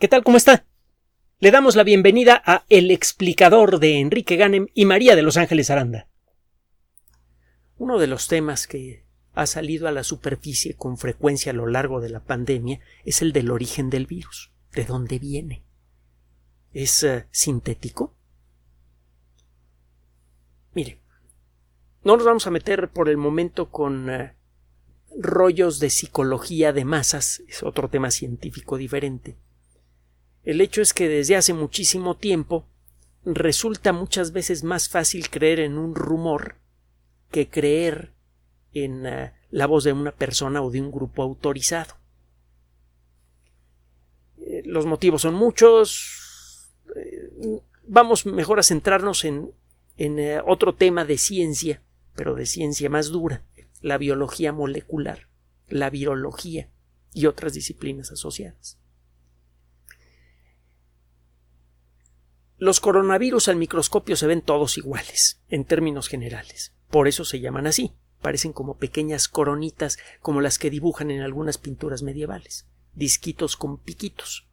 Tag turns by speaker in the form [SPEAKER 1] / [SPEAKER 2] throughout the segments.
[SPEAKER 1] ¿Qué tal? ¿Cómo está? Le damos la bienvenida a El explicador de Enrique Ganem y María de Los Ángeles Aranda. Uno de los temas que ha salido a la superficie con frecuencia a lo largo de la pandemia es el del origen del virus. ¿De dónde viene? ¿Es uh, sintético? Mire, no nos vamos a meter por el momento con uh, rollos de psicología de masas, es otro tema científico diferente. El hecho es que desde hace muchísimo tiempo resulta muchas veces más fácil creer en un rumor que creer en uh, la voz de una persona o de un grupo autorizado. Eh, los motivos son muchos. Eh, vamos mejor a centrarnos en, uh, otro tema de ciencia, pero de ciencia más dura, la biología molecular, la virología y otras disciplinas asociadas. Los coronavirus al microscopio se ven todos iguales, en términos generales. Por eso se llaman así. Parecen como pequeñas coronitas como las que dibujan en algunas pinturas medievales, disquitos con piquitos.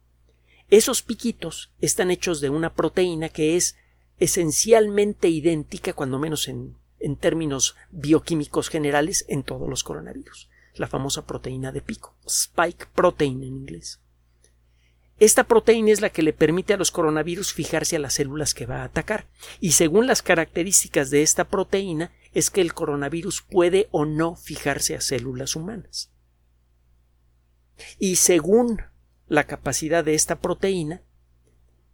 [SPEAKER 1] Esos piquitos están hechos de una proteína que es esencialmente idéntica, cuando menos en, en términos bioquímicos generales, en todos los coronavirus. La famosa proteína de pico, spike protein en inglés. Esta proteína es la que le permite a los coronavirus fijarse a las células que va a atacar. Y según las características de esta proteína, es que el coronavirus puede o no fijarse a células humanas. Y según la capacidad de esta proteína,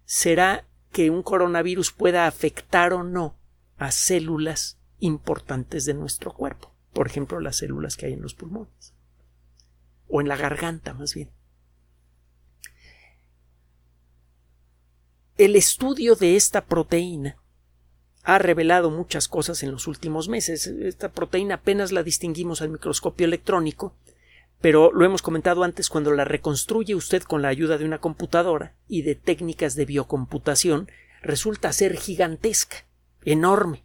[SPEAKER 1] será que un coronavirus pueda afectar o no a células importantes de nuestro cuerpo, por ejemplo, las células que hay en los pulmones o en la garganta más bien. El estudio de esta proteína ha revelado muchas cosas en los últimos meses. Esta proteína apenas la distinguimos al microscopio electrónico, pero lo hemos comentado antes cuando la reconstruye usted con la ayuda de una computadora y de técnicas de biocomputación, resulta ser gigantesca, enorme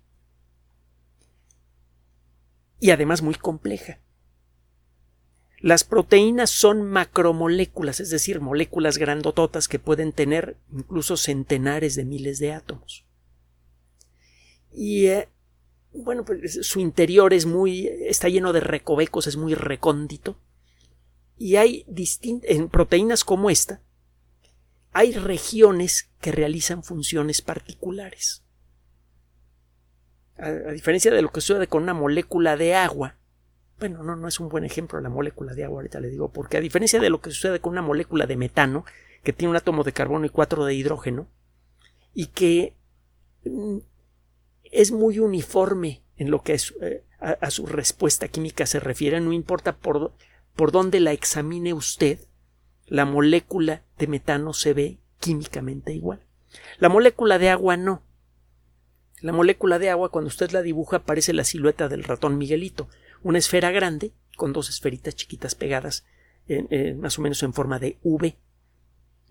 [SPEAKER 1] y además muy compleja. Las proteínas son macromoléculas, es decir, moléculas grandototas que pueden tener incluso centenares de miles de átomos. Y eh, bueno, pues su interior es muy está lleno de recovecos, es muy recóndito. Y hay en proteínas como esta hay regiones que realizan funciones particulares. A, a diferencia de lo que sucede con una molécula de agua, bueno, no, no es un buen ejemplo la molécula de agua, ahorita le digo, porque a diferencia de lo que sucede con una molécula de metano, que tiene un átomo de carbono y cuatro de hidrógeno, y que mm, es muy uniforme en lo que eh, a, a, su respuesta química se refiere, no importa por, por dónde la examine usted, la molécula de metano se ve químicamente igual. La molécula de agua no. La molécula de agua, cuando usted la dibuja, parece la silueta del ratón Miguelito una esfera grande con dos esferitas chiquitas pegadas más o menos en forma de V.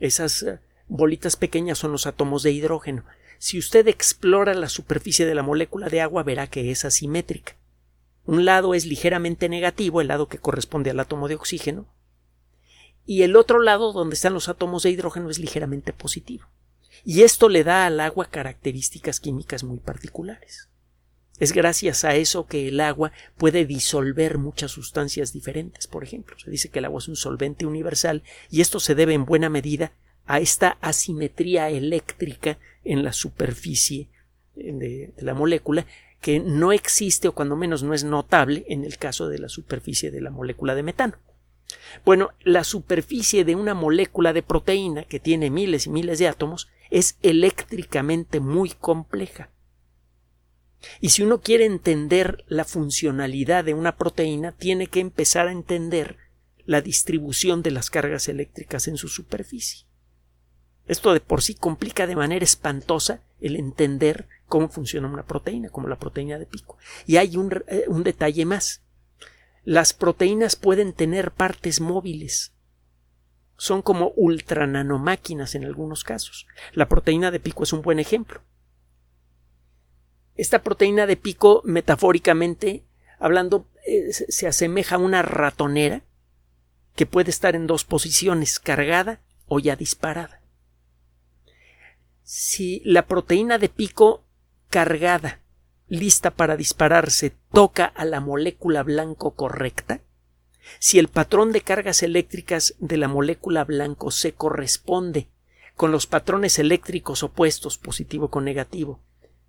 [SPEAKER 1] Esas uh, bolitas pequeñas son los átomos de hidrógeno. Si usted explora la superficie de la molécula de agua verá que es asimétrica. Un lado es ligeramente negativo, el lado que corresponde al átomo de oxígeno, y el otro lado, donde están los átomos de hidrógeno, es ligeramente positivo. Y esto le da al agua características químicas muy particulares. Es gracias a eso que el agua puede disolver muchas sustancias diferentes, por ejemplo. Se dice que el agua es un solvente universal y esto se debe en buena medida a esta asimetría eléctrica en la superficie de, de la molécula que no existe o cuando menos no es notable en el caso de la superficie de la molécula de metano. Bueno, la superficie de una molécula de proteína que tiene miles y miles de átomos es eléctricamente muy compleja. Y si uno quiere entender la funcionalidad de una proteína, tiene que empezar a entender la distribución de las cargas eléctricas en su superficie. Esto de por sí complica de manera espantosa el entender cómo funciona una proteína, como la proteína de pico. Y hay un, eh, detalle más. Las proteínas pueden tener partes móviles. Son como ultrananomáquinas en algunos casos. La proteína de pico es un buen ejemplo. Esta proteína de pico, metafóricamente hablando, eh, se asemeja a una ratonera que puede estar en dos posiciones, cargada o ya disparada. Si la proteína de pico cargada, lista para dispararse, toca a la molécula blanco correcta, si el patrón de cargas eléctricas de la molécula blanco se corresponde con los patrones eléctricos opuestos, positivo con negativo,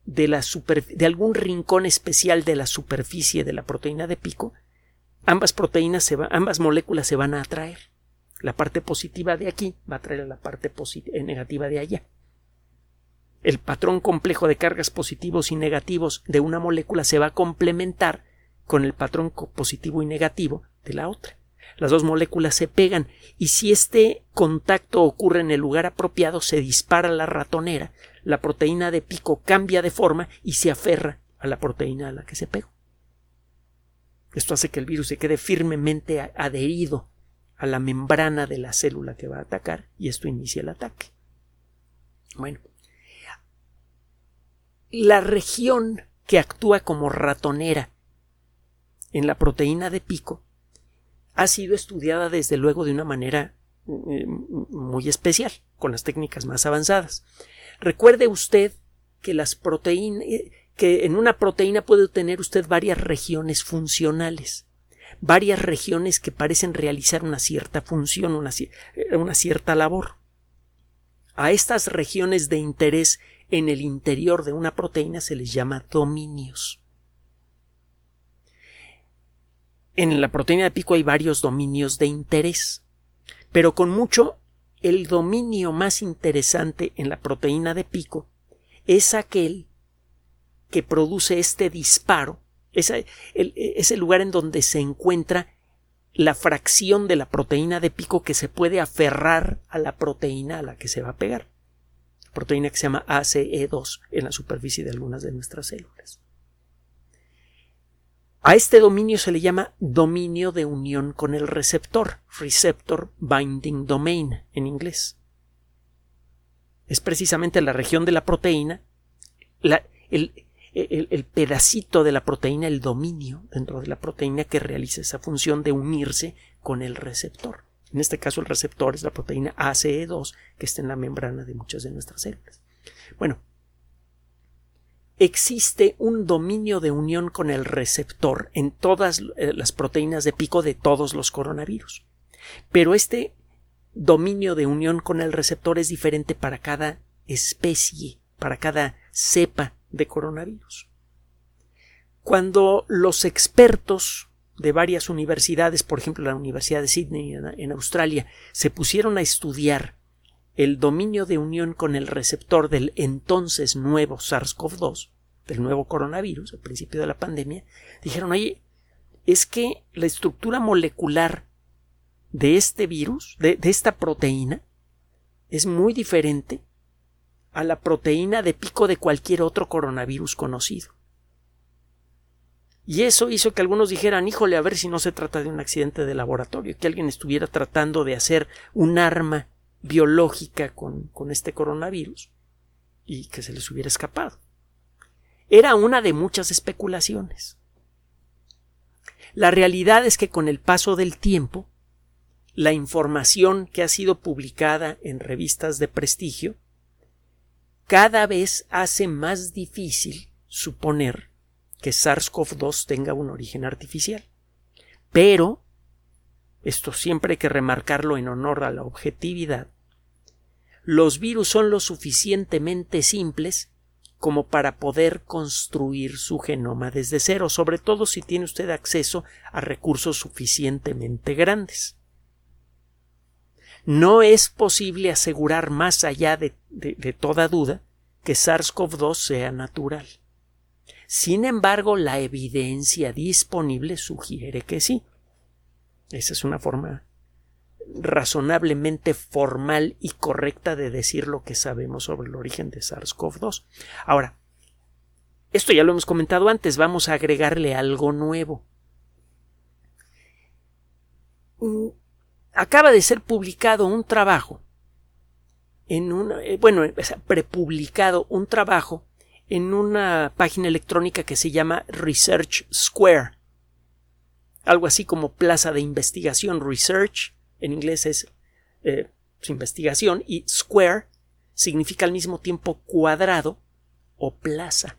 [SPEAKER 1] de, la de algún rincón especial de la superficie de la proteína de pico, ambas proteínas ambas moléculas se van a atraer. La parte positiva de aquí va a atraer a la parte eh, negativa de allá. El patrón complejo de cargas positivos y negativos de una molécula se va a complementar con el patrón positivo y negativo de la otra. Las dos moléculas se pegan y si este contacto ocurre en el lugar apropiado se dispara la ratonera, la proteína de pico cambia de forma y se aferra a la proteína a la que se pegó. Esto hace que el virus se quede firmemente adherido a la membrana de la célula que va a atacar y esto inicia el ataque. Bueno, la región que actúa como ratonera en la proteína de pico ha sido estudiada desde luego de una manera eh, muy especial, con las técnicas más avanzadas. Recuerde usted que las proteínas, eh, que en una proteína puede tener usted varias regiones funcionales, varias regiones que parecen realizar una cierta función, una, eh, una cierta labor. A estas regiones de interés en el interior de una proteína se les llama dominios. En la proteína de pico hay varios dominios de interés, pero con mucho el dominio más interesante en la proteína de pico es aquel que produce este disparo, es el, lugar en donde se encuentra la fracción de la proteína de pico que se puede aferrar a la proteína a la que se va a pegar. Proteína que se llama ACE2 en la superficie de algunas de nuestras células. A este dominio se le llama dominio de unión con el receptor, receptor binding domain en inglés. Es precisamente la región de la proteína, el, el, pedacito de la proteína, el dominio dentro de la proteína que realiza esa función de unirse con el receptor. En este caso el receptor es la proteína ACE2 que está en la membrana de muchas de nuestras células. Bueno, existe un dominio de unión con el receptor en todas eh, las proteínas de pico de todos los coronavirus. Pero este dominio de unión con el receptor es diferente para cada especie, para cada cepa de coronavirus. Cuando los expertos de varias universidades, por ejemplo la Universidad de Sydney en Australia, se pusieron a estudiar el dominio de unión con el receptor del entonces nuevo SARS-CoV-2, del nuevo coronavirus, al principio de la pandemia, dijeron, oye, es que la estructura molecular de este virus, de, de esta proteína, es muy diferente a la proteína de pico de cualquier otro coronavirus conocido. Y eso hizo que algunos dijeran, híjole, a ver si no se trata de un accidente de laboratorio, que alguien estuviera tratando de hacer un arma biológica con, con este coronavirus y que se les hubiera escapado. Era una de muchas especulaciones. La realidad es que con el paso del tiempo, la información que ha sido publicada en revistas de prestigio cada vez hace más difícil suponer que SARS-CoV-2 tenga un origen artificial. Pero, esto siempre hay que remarcarlo en honor a la objetividad, los virus son lo suficientemente simples como para poder construir su genoma desde cero, sobre todo si tiene usted acceso a recursos suficientemente grandes. No es posible asegurar más allá de, toda duda que SARS-CoV-2 sea natural. Sin embargo, la evidencia disponible sugiere que sí. Esa es una forma razonablemente formal y correcta de decir lo que sabemos sobre el origen de SARS-CoV-2. Ahora, esto ya lo hemos comentado antes, vamos a agregarle algo nuevo. Mm, acaba de ser publicado un trabajo en una, eh, bueno, prepublicado un trabajo en una página electrónica que se llama Research Square. Algo así como plaza de investigación, research en inglés es eh, su investigación y square significa al mismo tiempo cuadrado o plaza.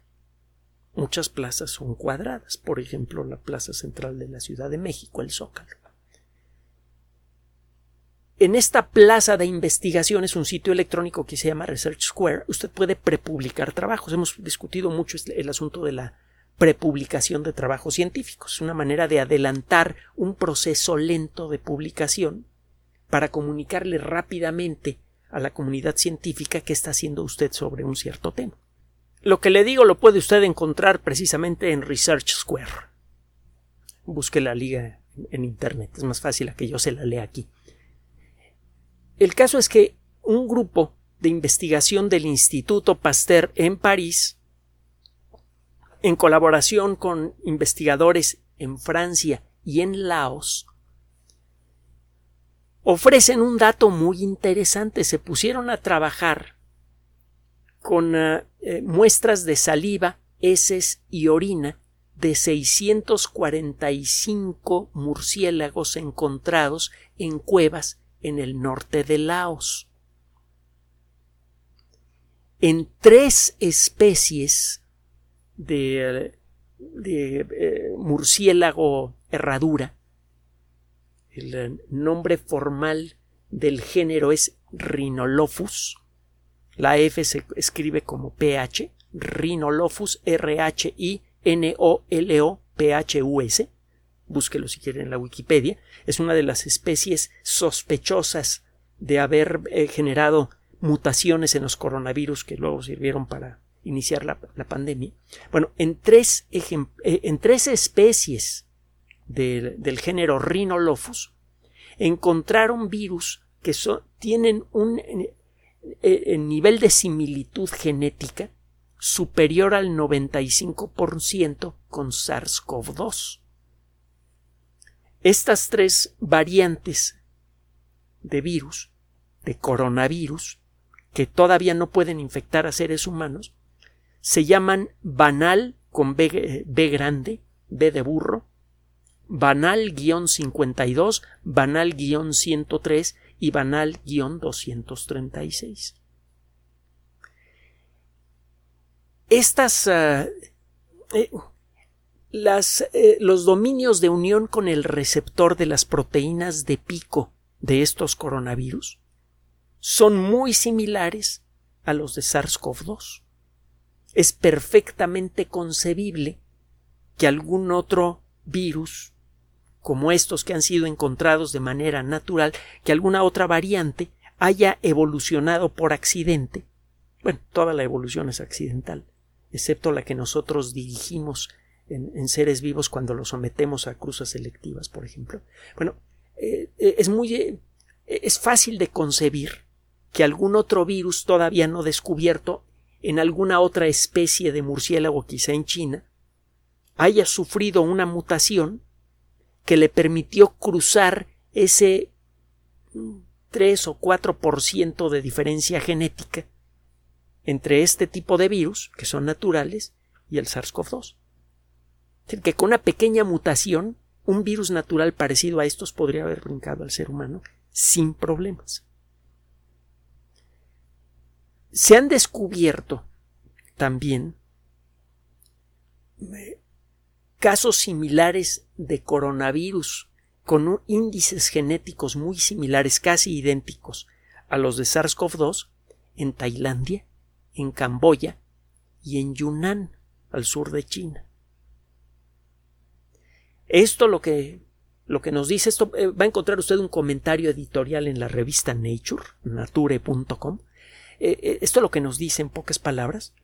[SPEAKER 1] Muchas plazas son cuadradas, por ejemplo la plaza central de la Ciudad de México, el Zócalo. En esta plaza de investigación es un sitio electrónico que se llama Research Square. Usted puede prepublicar trabajos. Hemos discutido mucho el asunto de la prepublicación de trabajos científicos. Una manera de adelantar un proceso lento de publicación para comunicarle rápidamente a la comunidad científica qué está haciendo usted sobre un cierto tema. Lo que le digo lo puede usted encontrar precisamente en Research Square. Busque la liga en Internet, es más fácil a que yo se la lea aquí. El caso es que un grupo de investigación del Instituto Pasteur en París, en colaboración con investigadores en Francia y en Laos, ofrecen un dato muy interesante. Se pusieron a trabajar con eh, eh, muestras de saliva, heces y orina de 645 murciélagos encontrados en cuevas en el norte de Laos. En tres especies de, eh, murciélago herradura, el nombre formal del género es Rhinolophus, la F se escribe como PH, Rhinolophus, R-H-I-N-O-L-O-P-H-U-S. Búsquelo si quieren en la Wikipedia. Es una de las especies sospechosas de haber eh, generado mutaciones en los coronavirus que luego sirvieron para iniciar la, pandemia. Bueno, en tres, eh, en tres especies del, del género Rhinolophus encontraron virus que tienen un eh, nivel de similitud genética superior al 95% con SARS-CoV-2. Estas tres variantes de virus, de coronavirus, que todavía no pueden infectar a seres humanos, se llaman banal con B, grande, B de burro, banal-52, banal-103 y banal-236. Estas uh, eh, las, eh, los dominios de unión con el receptor de las proteínas de pico de estos coronavirus son muy similares a los de SARS-CoV-2. Es perfectamente concebible que algún otro virus como estos que han sido encontrados de manera natural, que alguna otra variante haya evolucionado por accidente. Bueno, toda la evolución es accidental, excepto la que nosotros dirigimos en, seres vivos cuando los sometemos a cruzas selectivas, por ejemplo. Bueno, eh, es muy eh, es fácil de concebir que algún otro virus todavía no descubierto en alguna otra especie de murciélago, quizá en China, haya sufrido una mutación que le permitió cruzar ese 3 o 4% de diferencia genética entre este tipo de virus, que son naturales, y el SARS-CoV-2. Es decir, que con una pequeña mutación, un virus natural parecido a estos podría haber brincado al ser humano sin problemas. Se han descubierto también eh, casos similares de coronavirus con índices genéticos muy similares, casi idénticos a los de SARS-CoV-2 en Tailandia, en Camboya y en Yunnan, al sur de China. Esto lo que, lo que nos dice, eh, va a encontrar usted un comentario editorial en la revista Nature, nature.com. Eh, eh, esto lo que nos dice en pocas palabras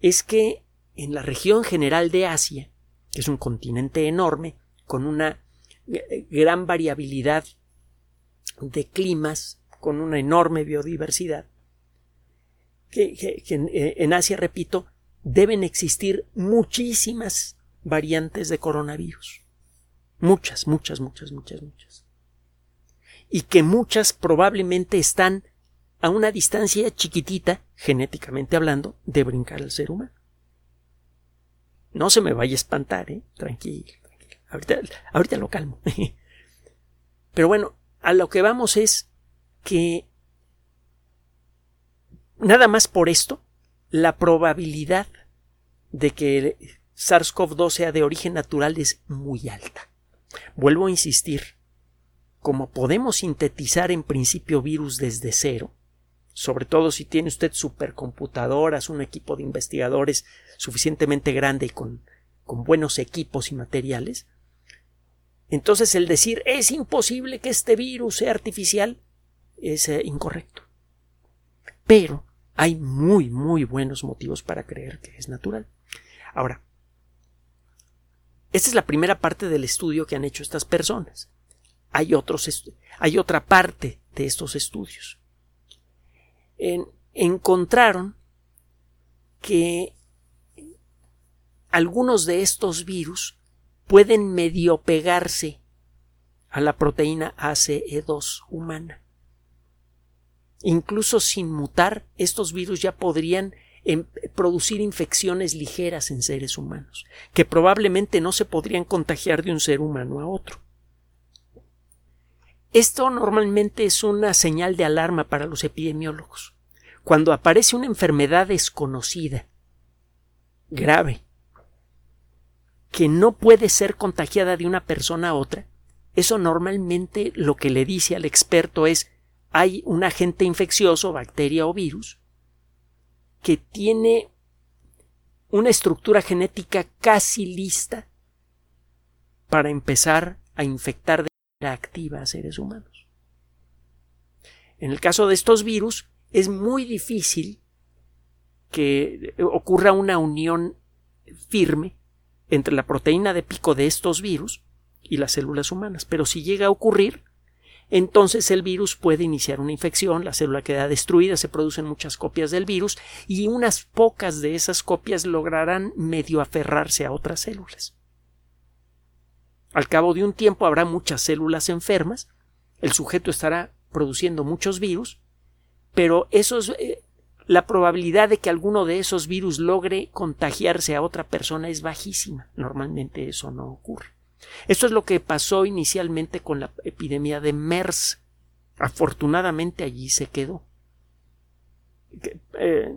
[SPEAKER 1] es que en la región general de Asia, es un continente enorme, con una eh, gran variabilidad de climas, con una enorme biodiversidad, que, eh, en Asia, repito, deben existir muchísimas variantes de coronavirus. Muchas, muchas, muchas, muchas, muchas. Y que muchas probablemente están a una distancia chiquitita, genéticamente hablando, de brincar al ser humano. No se me vaya a espantar, ¿eh? Tranquilo, tranquilo. Ahorita, lo calmo. Pero bueno, a lo que vamos es que nada más por esto, la probabilidad de que SARS-CoV-2 sea de origen natural es muy alta. Vuelvo a insistir, como podemos sintetizar en principio virus desde cero, sobre todo si tiene usted supercomputadoras, un equipo de investigadores suficientemente grande y con, con buenos equipos y materiales, entonces el decir es imposible que este virus sea artificial es eh, incorrecto. Pero hay muy, muy buenos motivos para creer que es natural. Ahora, esta es la primera parte del estudio que han hecho estas personas. Hay, otros hay otra parte de estos estudios. Encontraron que algunos de estos virus pueden medio pegarse a la proteína ACE2 humana. Incluso sin mutar, estos virus ya podrían en producir infecciones ligeras en seres humanos, que probablemente no se podrían contagiar de un ser humano a otro. Esto normalmente es una señal de alarma para los epidemiólogos. Cuando aparece una enfermedad desconocida, grave, que no puede ser contagiada de una persona a otra, eso normalmente lo que le dice al experto es hay un agente infeccioso, bacteria o virus, que tiene una estructura genética casi lista para empezar a infectar activa a seres humanos. En el caso de estos virus, es muy difícil que ocurra una unión firme entre la proteína de pico de estos virus y las células humanas, pero si llega a ocurrir, entonces el virus puede iniciar una infección, la célula queda destruida, se producen muchas copias del virus y unas pocas de esas copias lograrán medio aferrarse a otras células. Al cabo de un tiempo habrá muchas células enfermas, el sujeto estará produciendo muchos virus, pero esos, eh, la probabilidad de que alguno de esos virus logre contagiarse a otra persona es bajísima. Normalmente eso no ocurre. Esto es lo que pasó inicialmente con la epidemia de MERS. Afortunadamente allí se quedó. Eh,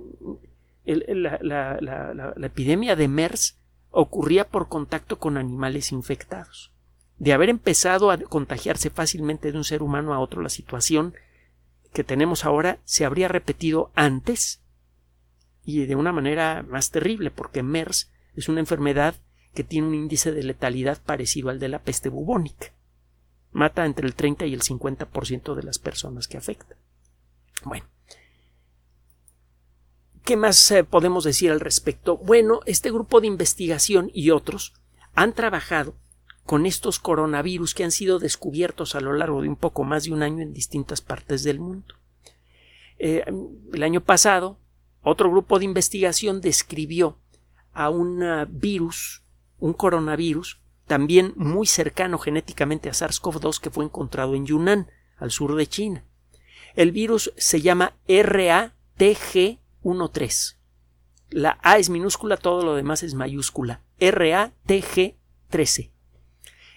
[SPEAKER 1] la, epidemia de MERS ocurría por contacto con animales infectados. De haber empezado a contagiarse fácilmente de un ser humano a otro, la situación que tenemos ahora se habría repetido antes y de una manera más terrible, porque MERS es una enfermedad que tiene un índice de letalidad parecido al de la peste bubónica. Mata entre el 30 y el 50% de las personas que afecta. Bueno. ¿Qué más eh, podemos decir al respecto? Bueno, este grupo de investigación y otros han trabajado con estos coronavirus que han sido descubiertos a lo largo de un poco más de un año en distintas partes del mundo. Eh, el año pasado, otro grupo de investigación describió a un eh, virus un coronavirus también muy cercano genéticamente a SARS-CoV-2 que fue encontrado en Yunnan, al sur de China. El virus se llama RATG13. La A es minúscula, todo lo demás es mayúscula. RATG13.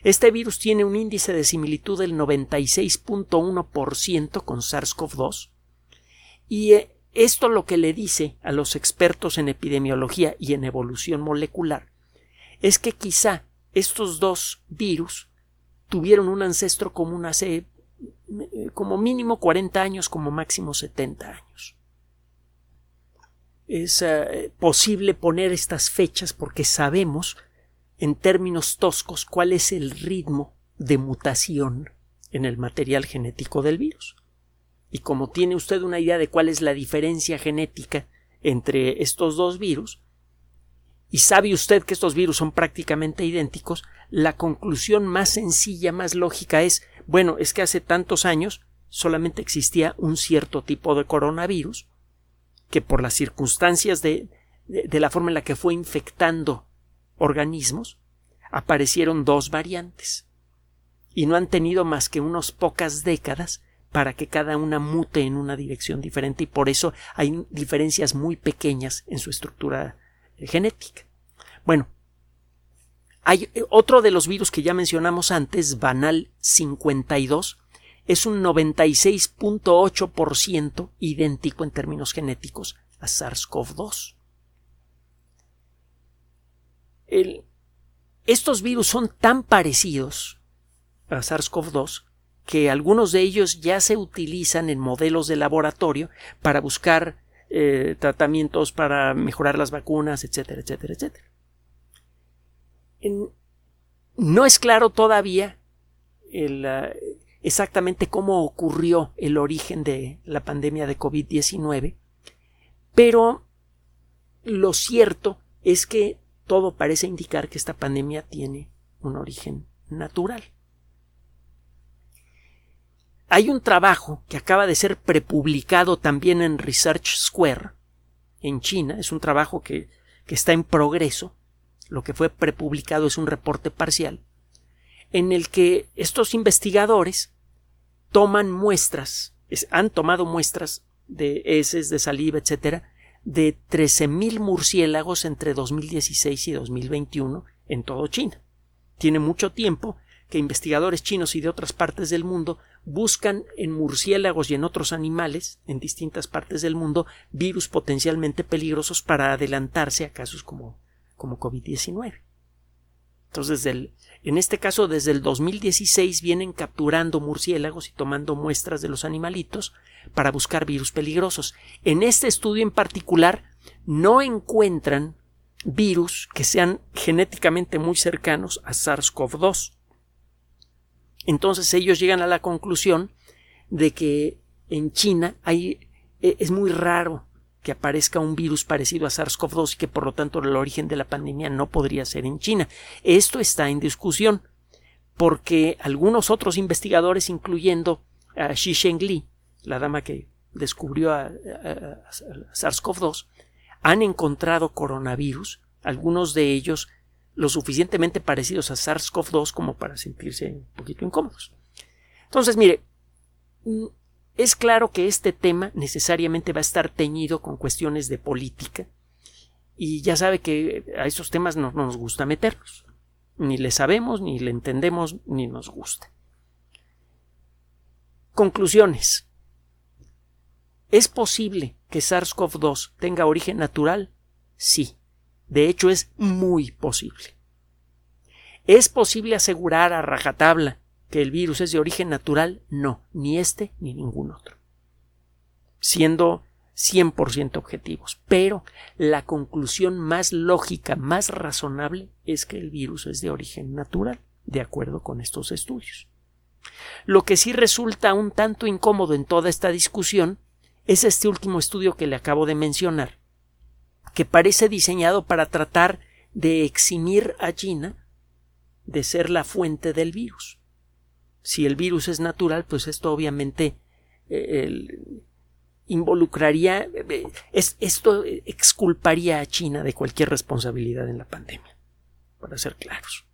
[SPEAKER 1] Este virus tiene un índice de similitud del 96.1% con SARS-CoV-2 y eh, esto lo que le dice a los expertos en epidemiología y en evolución molecular es que quizá estos dos virus tuvieron un ancestro común hace eh, como mínimo 40 años, como máximo 70 años. Es eh, posible poner estas fechas porque sabemos, en términos toscos, cuál es el ritmo de mutación en el material genético del virus. Y como tiene usted una idea de cuál es la diferencia genética entre estos dos virus, y sabe usted que estos virus son prácticamente idénticos, la conclusión más sencilla, más lógica es bueno, es que hace tantos años solamente existía un cierto tipo de coronavirus que por las circunstancias de, de, la forma en la que fue infectando organismos aparecieron dos variantes y no han tenido más que unas pocas décadas para que cada una mute en una dirección diferente y por eso hay diferencias muy pequeñas en su estructura genética. Bueno, hay eh, otro de los virus que ya mencionamos antes, Banal 52, es un 96.8% idéntico en términos genéticos a SARS-CoV-2. Estos virus son tan parecidos a SARS-CoV-2 que algunos de ellos ya se utilizan en modelos de laboratorio para buscar eh, tratamientos para mejorar las vacunas, etcétera, etcétera, etcétera. no es claro todavía eh, exactamente cómo ocurrió el origen de la pandemia de COVID-19, pero lo cierto es que todo parece indicar que esta pandemia tiene un origen natural. Hay un trabajo que acaba de ser prepublicado también en Research Square, en China. Es un trabajo que, está en progreso. Lo que fue prepublicado es un reporte parcial, en el que estos investigadores toman muestras, han tomado muestras de heces, de saliva, etcétera, de 13.000 murciélagos entre 2016 y 2021 en todo China. Tiene mucho tiempo que investigadores chinos y de otras partes del mundo buscan en murciélagos y en otros animales en distintas partes del mundo virus potencialmente peligrosos para adelantarse a casos como, como COVID-19. Entonces, en este caso, desde el 2016 vienen capturando murciélagos y tomando muestras de los animalitos para buscar virus peligrosos. En este estudio en particular, no encuentran virus que sean genéticamente muy cercanos a SARS-CoV-2. Entonces ellos llegan a la conclusión de que en China hay, e, es muy raro que aparezca un virus parecido a SARS-CoV-2 y que por lo tanto el origen de la pandemia no podría ser en China. Esto está en discusión porque algunos otros investigadores, incluyendo a Xi Shengli, la dama que descubrió a, a SARS-CoV-2, han encontrado coronavirus, algunos de ellos lo suficientemente parecidos a SARS-CoV-2 como para sentirse un poquito incómodos. Entonces, mire, es claro que este tema necesariamente va a estar teñido con cuestiones de política y ya sabe que a esos temas no, nos gusta meternos. Ni le sabemos, ni le entendemos, ni nos gusta. Conclusiones. ¿Es posible que SARS-CoV-2 tenga origen natural? Sí. De hecho, es muy posible. ¿Es posible asegurar a rajatabla que el virus es de origen natural? No, ni este ni ningún otro. Siendo 100% objetivos. Pero la conclusión más lógica, más razonable, es que el virus es de origen natural, de acuerdo con estos estudios. Lo que sí resulta un tanto incómodo en toda esta discusión es este último estudio que le acabo de mencionar, que parece diseñado para tratar de eximir a China de ser la fuente del virus. Si el virus es natural, pues esto obviamente eh, involucraría, eh, esto exculparía a China de cualquier responsabilidad en la pandemia, para ser claros.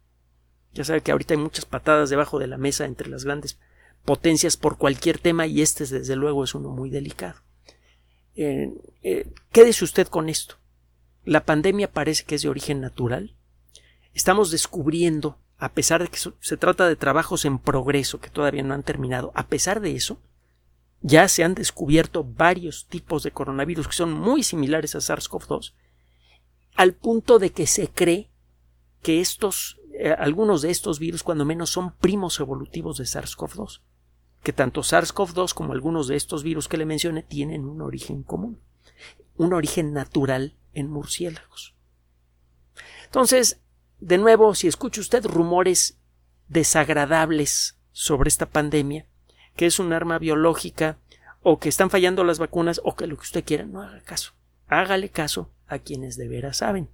[SPEAKER 1] Ya sabe que ahorita hay muchas patadas debajo de la mesa entre las grandes potencias por cualquier tema y este desde luego es uno muy delicado. Eh, quédese usted con esto. La pandemia parece que es de origen natural. Estamos descubriendo, a pesar de que se trata de trabajos en progreso que todavía no han terminado, a pesar de eso, ya se han descubierto varios tipos de coronavirus que son muy similares a SARS-CoV-2, al punto de que se cree que estos, eh, algunos de estos virus, cuando menos, son primos evolutivos de SARS-CoV-2, que tanto SARS-CoV-2 como algunos de estos virus que le mencioné tienen un origen común, un origen natural en murciélagos. Entonces, de nuevo, si escucha usted rumores desagradables sobre esta pandemia, que es un arma biológica, o que están fallando las vacunas, o que lo que usted quiera, no haga caso. Hágale caso a quienes de veras saben.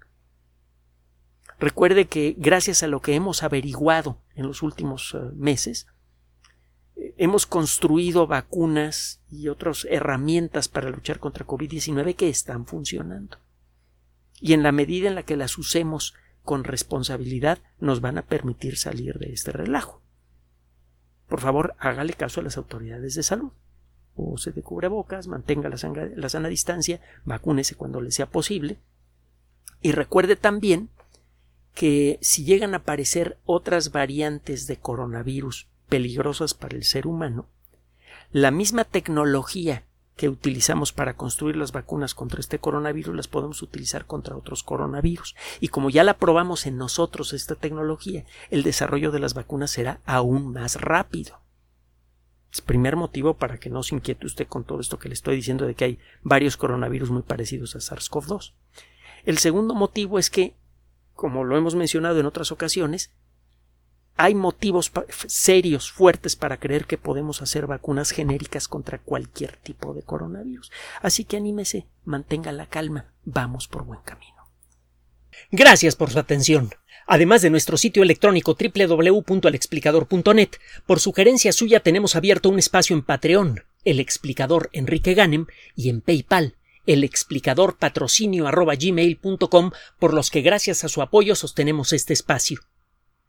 [SPEAKER 1] Recuerde que gracias a lo que hemos averiguado en los últimos eh, meses, eh, hemos construido vacunas y otras herramientas para luchar contra COVID-19 que están funcionando y en la medida en la que las usemos con responsabilidad nos van a permitir salir de este relajo. Por favor, hágale caso a las autoridades de salud. Use de cubrebocas, mantenga la, la sana distancia, vacúnese cuando le sea posible. Y recuerde también que si llegan a aparecer otras variantes de coronavirus peligrosas para el ser humano, la misma tecnología que utilizamos para construir las vacunas contra este coronavirus las podemos utilizar contra otros coronavirus. Y como ya la probamos en nosotros esta tecnología, el desarrollo de las vacunas será aún más rápido. Es primer motivo para que no se inquiete usted con todo esto que le estoy diciendo de que hay varios coronavirus muy parecidos a SARS-CoV-2. El segundo motivo es que, como lo hemos mencionado en otras ocasiones, hay motivos serios, fuertes para creer que podemos hacer vacunas genéricas contra cualquier tipo de coronavirus. Así que anímese, mantenga la calma, vamos por buen camino.
[SPEAKER 2] Gracias por su atención. Además de nuestro sitio electrónico www.alexplicador.net, por sugerencia suya tenemos abierto un espacio en Patreon, el explicador Enrique Ganem, y en PayPal, el explicador patrocinio por los que gracias a su apoyo sostenemos este espacio.